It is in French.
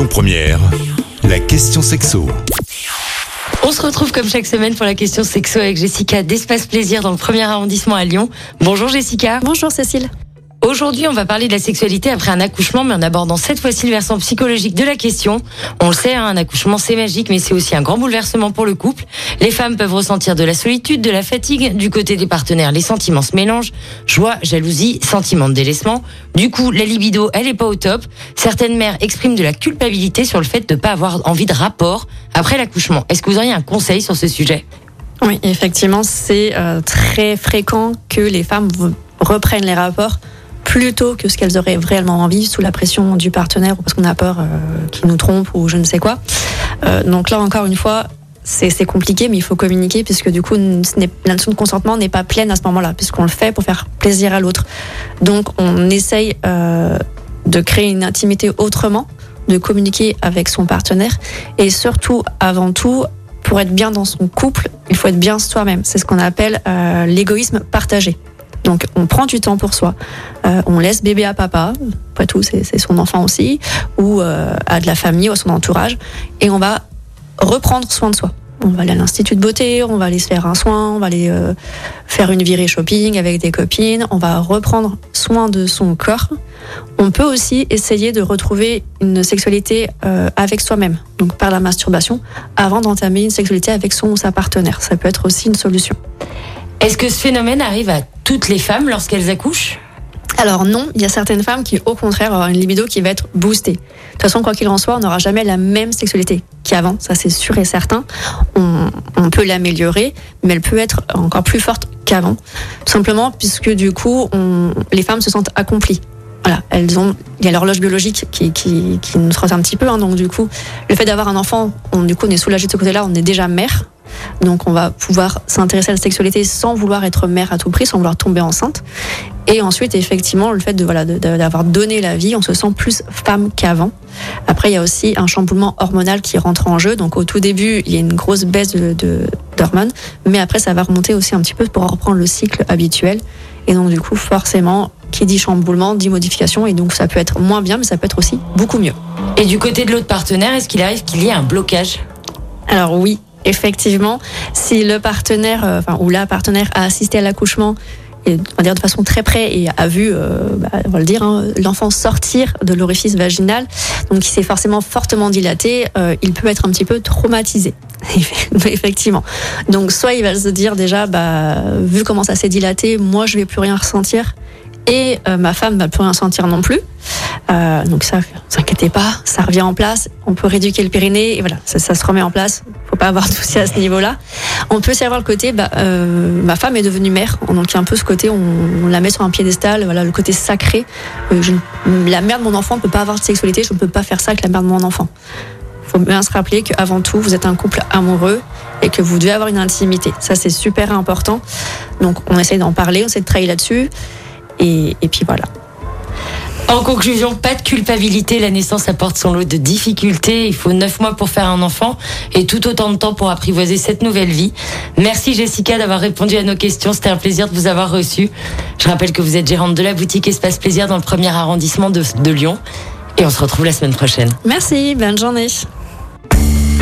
Lyon Première, la question sexo. On se retrouve comme chaque semaine pour la question sexo avec Jessica d'Espace Plaisir dans le premier arrondissement à Lyon. Bonjour Jessica. Bonjour Cécile. Aujourd'hui, on va parler de la sexualité après un accouchement, mais en abordant cette fois-ci le versant psychologique de la question. On le sait, hein, un accouchement c'est magique, mais c'est aussi un grand bouleversement pour le couple. Les femmes peuvent ressentir de la solitude, de la fatigue. Du côté des partenaires, les sentiments se mélangent. Joie, jalousie, sentiment de délaissement. Du coup, la libido, elle est pas au top. Certaines mères expriment de la culpabilité sur le fait de pas avoir envie de rapport après l'accouchement. Est-ce que vous auriez un conseil sur ce sujet? Oui, effectivement, c'est euh, très fréquent que les femmes reprennent les rapports plutôt que ce qu'elles auraient réellement envie sous la pression du partenaire ou parce qu'on a peur euh, qu'il nous trompe ou je ne sais quoi. Euh, donc là encore une fois, c'est compliqué, mais il faut communiquer puisque du coup, la notion de consentement n'est pas pleine à ce moment-là, puisqu'on le fait pour faire plaisir à l'autre. Donc on essaye euh, de créer une intimité autrement, de communiquer avec son partenaire et surtout, avant tout, pour être bien dans son couple, il faut être bien soi-même. C'est ce qu'on appelle l'égoïsme partagé. Donc on prend du temps pour soi, euh, on laisse bébé à papa, après tout c'est son enfant aussi, ou euh, à de la famille ou à son entourage, et on va reprendre soin de soi. On va aller à l'institut de beauté, on va aller se faire un soin, on va aller euh, faire une virée shopping avec des copines, on va reprendre soin de son corps. On peut aussi essayer de retrouver une sexualité avec soi-même, donc par la masturbation, avant d'entamer une sexualité avec son ou sa partenaire. Ça peut être aussi une solution. Est-ce que ce phénomène arrive à toutes les femmes lorsqu'elles accouchent? Alors non, il y a certaines femmes qui au contraire ont une libido qui va être boostée. De toute façon, quoi qu'il en soit, on n'aura jamais la même sexualité qu'avant, ça c'est sûr et certain. On, peut l'améliorer, mais elle peut être encore plus forte qu'avant. Tout simplement puisque du coup, les femmes se sentent accomplies. Voilà, elles ont, il y a l'horloge biologique qui, qui, qui nous trotte un petit peu, hein, donc du coup, le fait d'avoir un enfant, on, du coup, on est soulagé de ce côté-là, on est déjà mère, donc on va pouvoir s'intéresser à la sexualité sans vouloir être mère à tout prix, sans vouloir tomber enceinte. Et ensuite, effectivement, le fait de voilà d'avoir donné la vie, on se sent plus femme qu'avant. Après, il y a aussi un chamboulement hormonal qui rentre en jeu. Donc au tout début, il y a une grosse baisse de d'hormones, mais après ça va remonter aussi un petit peu pour reprendre le cycle habituel. Et donc du coup, forcément, qui dit chamboulement dit modification, et donc ça peut être moins bien, mais ça peut être aussi beaucoup mieux. Et du côté de l'autre partenaire, est-ce qu'il arrive qu'il y ait un blocage? Alors oui, effectivement, si le partenaire euh, enfin, ou la partenaire a assisté à l'accouchement et on va dire de façon très près et a vu, euh, bah, on va le dire, hein, l'enfant sortir de l'orifice vaginal, donc il s'est forcément fortement dilaté, euh, il peut être un petit peu traumatisé. Effectivement. Donc soit il va se dire déjà, bah, vu comment ça s'est dilaté, moi je vais plus rien ressentir et ma femme va plus rien sentir non plus. Euh, donc ça, s'inquiétez pas, ça revient en place. On peut rééduquer le périnée et voilà, ça, se remet en place. Faut pas avoir de soucis à ce niveau-là. On peut aussi avoir le côté, bah, euh, ma femme est devenue mère, donc il y a un peu ce côté, on, la met sur un piédestal, voilà, le côté sacré. Euh, la mère de mon enfant ne peut pas avoir de sexualité, je ne peux pas faire ça avec la mère de mon enfant. Faut bien se rappeler qu'avant tout, vous êtes un couple amoureux et que vous devez avoir une intimité. Ça, c'est super important. Donc, on essaie d'en parler, on essaie de travailler là-dessus. Et, et puis voilà. En conclusion, pas de culpabilité. La naissance apporte son lot de difficultés. Il faut neuf mois pour faire un enfant et tout autant de temps pour apprivoiser cette nouvelle vie. Merci Jessica d'avoir répondu à nos questions. C'était un plaisir de vous avoir reçu. Je rappelle que vous êtes gérante de la boutique Espace Plaisir dans le premier arrondissement de, de Lyon. Et on se retrouve la semaine prochaine. Merci, bonne journée.